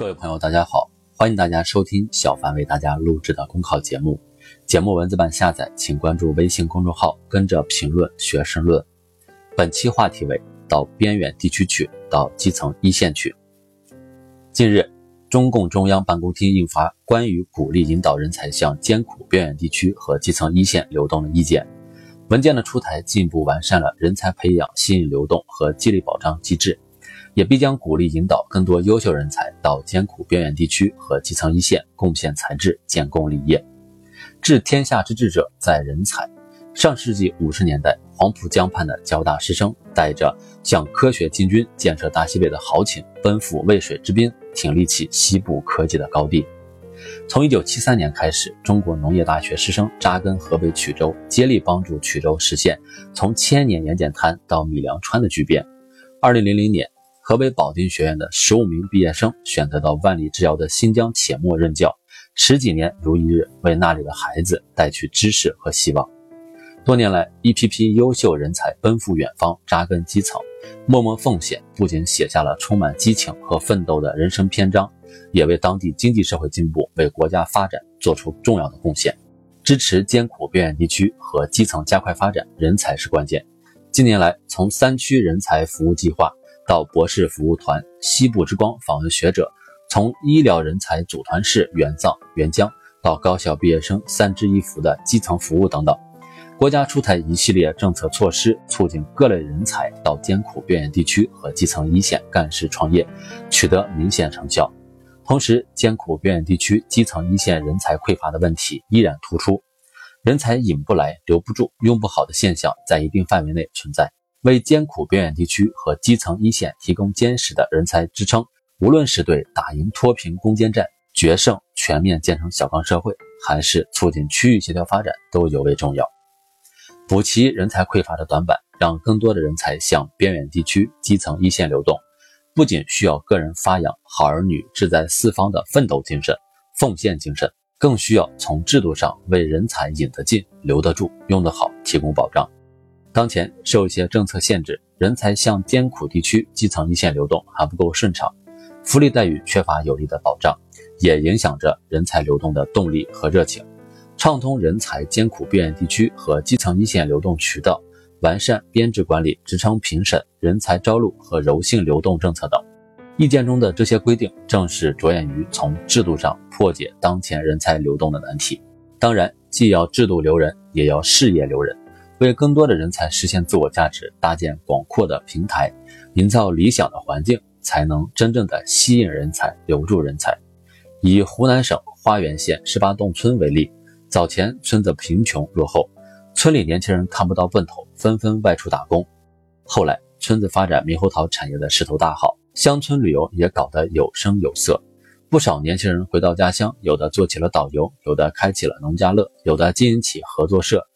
各位朋友，大家好，欢迎大家收听小凡为大家录制的公考节目。节目文字版下载，请关注微信公众号，跟着评论学申论。本期话题为：到边远地区去，到基层一线去。近日，中共中央办公厅印发《关于鼓励引导人才向艰苦边远地区和基层一线流动的意见》。文件的出台，进一步完善了人才培养、吸引流动和激励保障机制，也必将鼓励引导更多优秀人才到艰苦边远地区和基层一线贡献才智、建功立业。治天下之治者，在人才。上世纪五十年代，黄浦江畔的交大师生带着向科学进军、建设大西北的豪情，奔赴渭水之滨，挺立起西部科技的高地。从1973年开始，中国农业大学师生扎根河北曲周，接力帮助曲周实现从千年盐碱滩到米粮川的巨变。2000年，河北保定学院的15名毕业生选择到万里之遥的新疆且末任教，十几年如一日，为那里的孩子带去知识和希望。多年来，一批批优秀人才奔赴远方，扎根基层，默默奉献，不仅写下了充满激情和奋斗的人生篇章。也为当地经济社会进步、为国家发展做出重要的贡献。支持艰苦边远地区和基层加快发展，人才是关键。近年来，从三区人才服务计划到博士服务团、西部之光访问学者，从医疗人才组团式援藏援疆到高校毕业生三支一扶的基层服务等等，国家出台一系列政策措施，促进各类人才到艰苦边远地区和基层一线干事创业，取得明显成效。同时，艰苦边远地区基层一线人才匮乏的问题依然突出，人才引不来、留不住、用不好的现象在一定范围内存在。为艰苦边远地区和基层一线提供坚实的人才支撑，无论是对打赢脱贫攻坚战、决胜全面建成小康社会，还是促进区域协调发展，都尤为重要。补齐人才匮乏的短板，让更多的人才向边远地区基层一线流动。不仅需要个人发扬好儿女志在四方的奋斗精神、奉献精神，更需要从制度上为人才引得进、留得住、用得好提供保障。当前受一些政策限制，人才向艰苦地区基层一线流动还不够顺畅，福利待遇缺乏有力的保障，也影响着人才流动的动力和热情。畅通人才艰苦边远地区和基层一线流动渠道。完善编制管理、职称评审、人才招录和柔性流动政策等，意见中的这些规定，正是着眼于从制度上破解当前人才流动的难题。当然，既要制度留人，也要事业留人，为更多的人才实现自我价值搭建广阔的平台，营造理想的环境，才能真正的吸引人才、留住人才。以湖南省花垣县十八洞村为例，早前村子贫穷落后。村里年轻人看不到奔头，纷纷外出打工。后来，村子发展猕猴桃产业的势头大好，乡村旅游也搞得有声有色。不少年轻人回到家乡，有的做起了导游，有的开起了农家乐，有的经营起合作社。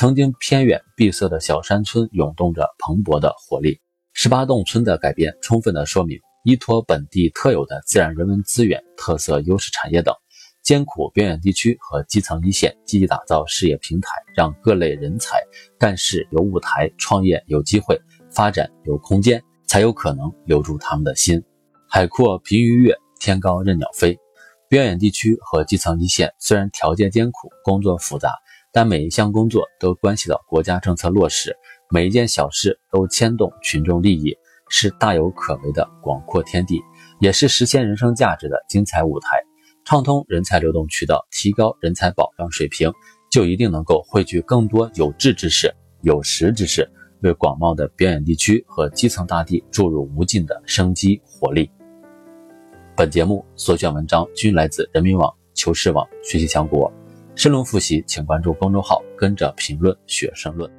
曾经偏远闭塞的小山村，涌动着蓬勃的活力。十八洞村的改变，充分的说明，依托本地特有的自然人文资源、特色优势产业等。艰苦边远地区和基层一线积极打造事业平台，让各类人才干事有舞台，创业有机会，发展有空间，才有可能留住他们的心。海阔凭鱼跃，天高任鸟飞。边远地区和基层一线虽然条件艰苦，工作复杂，但每一项工作都关系到国家政策落实，每一件小事都牵动群众利益，是大有可为的广阔天地，也是实现人生价值的精彩舞台。畅通人才流动渠道，提高人才保障水平，就一定能够汇聚更多有志之士、有识之士，为广袤的边远地区和基层大地注入无尽的生机活力。本节目所选文章均来自人民网、求是网、学习强国。申论复习，请关注公众号，跟着评论学申论。